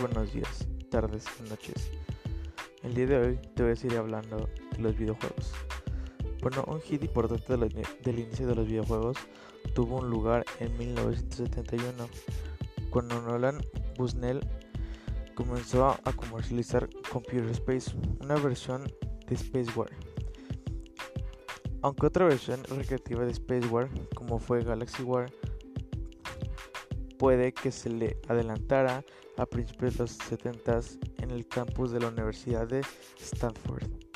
buenos días, tardes noches. El día de hoy te voy a seguir hablando de los videojuegos. Bueno, un hit importante del inicio de los videojuegos tuvo un lugar en 1971, cuando Nolan Bushnell comenzó a comercializar Computer Space, una versión de Spacewar. Aunque otra versión recreativa de Spacewar, como fue Galaxy War, puede que se le adelantara a principios de los 70 en el campus de la Universidad de Stanford.